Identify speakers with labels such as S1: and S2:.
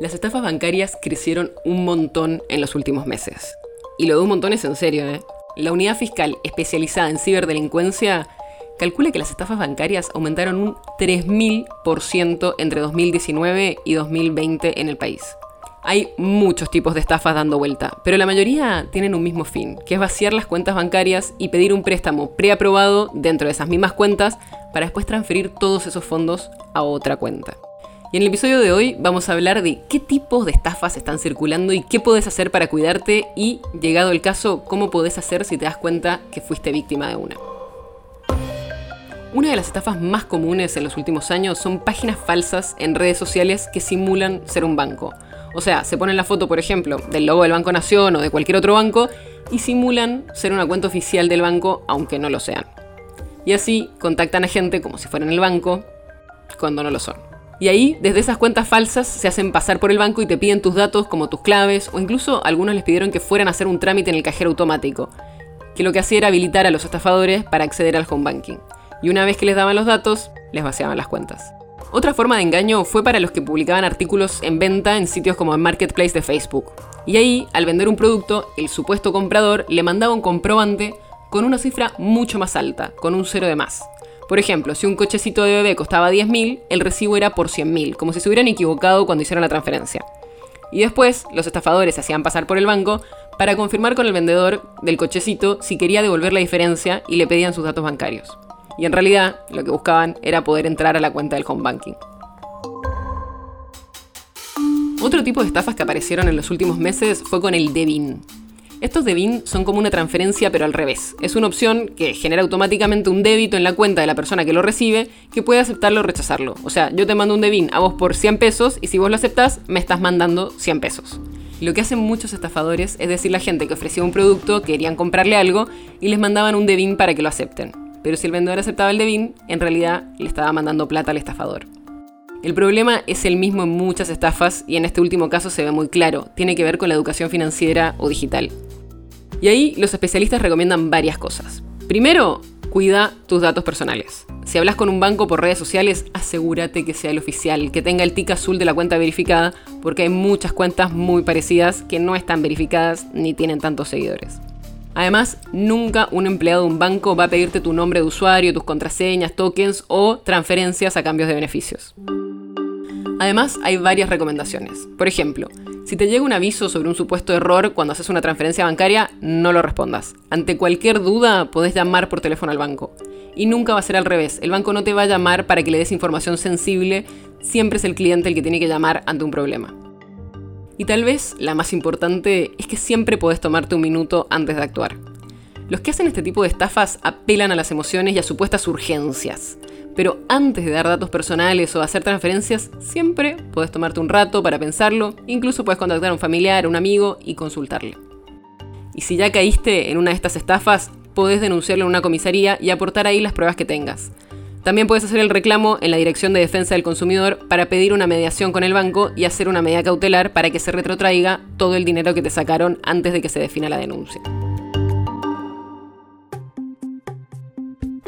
S1: Las estafas bancarias crecieron un montón en los últimos meses. Y lo de un montón es en serio, ¿eh? La unidad fiscal especializada en ciberdelincuencia calcula que las estafas bancarias aumentaron un 3.000% entre 2019 y 2020 en el país. Hay muchos tipos de estafas dando vuelta, pero la mayoría tienen un mismo fin, que es vaciar las cuentas bancarias y pedir un préstamo preaprobado dentro de esas mismas cuentas para después transferir todos esos fondos a otra cuenta. Y en el episodio de hoy vamos a hablar de qué tipos de estafas están circulando y qué puedes hacer para cuidarte y, llegado el caso, cómo podés hacer si te das cuenta que fuiste víctima de una. Una de las estafas más comunes en los últimos años son páginas falsas en redes sociales que simulan ser un banco. O sea, se ponen la foto, por ejemplo, del logo del Banco Nación o de cualquier otro banco y simulan ser una cuenta oficial del banco aunque no lo sean. Y así contactan a gente como si fueran el banco cuando no lo son. Y ahí, desde esas cuentas falsas, se hacen pasar por el banco y te piden tus datos como tus claves, o incluso algunos les pidieron que fueran a hacer un trámite en el cajero automático, que lo que hacía era habilitar a los estafadores para acceder al home banking. Y una vez que les daban los datos, les vaciaban las cuentas. Otra forma de engaño fue para los que publicaban artículos en venta en sitios como el Marketplace de Facebook. Y ahí, al vender un producto, el supuesto comprador le mandaba un comprobante con una cifra mucho más alta, con un cero de más. Por ejemplo, si un cochecito de bebé costaba 10.000, el recibo era por 100.000, como si se hubieran equivocado cuando hicieron la transferencia. Y después, los estafadores se hacían pasar por el banco para confirmar con el vendedor del cochecito si quería devolver la diferencia y le pedían sus datos bancarios. Y en realidad, lo que buscaban era poder entrar a la cuenta del home banking. Otro tipo de estafas que aparecieron en los últimos meses fue con el DEBIN, estos DEBIN son como una transferencia pero al revés. Es una opción que genera automáticamente un débito en la cuenta de la persona que lo recibe que puede aceptarlo o rechazarlo. O sea, yo te mando un DEBIN a vos por 100 pesos y si vos lo aceptás me estás mandando 100 pesos. Lo que hacen muchos estafadores es decir la gente que ofrecía un producto, querían comprarle algo y les mandaban un DEBIN para que lo acepten. Pero si el vendedor aceptaba el DEBIN, en realidad le estaba mandando plata al estafador. El problema es el mismo en muchas estafas y en este último caso se ve muy claro, tiene que ver con la educación financiera o digital. Y ahí los especialistas recomiendan varias cosas. Primero, cuida tus datos personales. Si hablas con un banco por redes sociales, asegúrate que sea el oficial, que tenga el tic azul de la cuenta verificada, porque hay muchas cuentas muy parecidas que no están verificadas ni tienen tantos seguidores. Además, nunca un empleado de un banco va a pedirte tu nombre de usuario, tus contraseñas, tokens o transferencias a cambios de beneficios. Además, hay varias recomendaciones. Por ejemplo, si te llega un aviso sobre un supuesto error cuando haces una transferencia bancaria, no lo respondas. Ante cualquier duda, podés llamar por teléfono al banco. Y nunca va a ser al revés. El banco no te va a llamar para que le des información sensible, siempre es el cliente el que tiene que llamar ante un problema. Y tal vez la más importante es que siempre podés tomarte un minuto antes de actuar. Los que hacen este tipo de estafas apelan a las emociones y a supuestas urgencias. Pero antes de dar datos personales o hacer transferencias, siempre puedes tomarte un rato para pensarlo, incluso puedes contactar a un familiar, a un amigo y consultarle. Y si ya caíste en una de estas estafas, podés denunciarlo en una comisaría y aportar ahí las pruebas que tengas. También puedes hacer el reclamo en la Dirección de Defensa del Consumidor para pedir una mediación con el banco y hacer una medida cautelar para que se retrotraiga todo el dinero que te sacaron antes de que se defina la denuncia.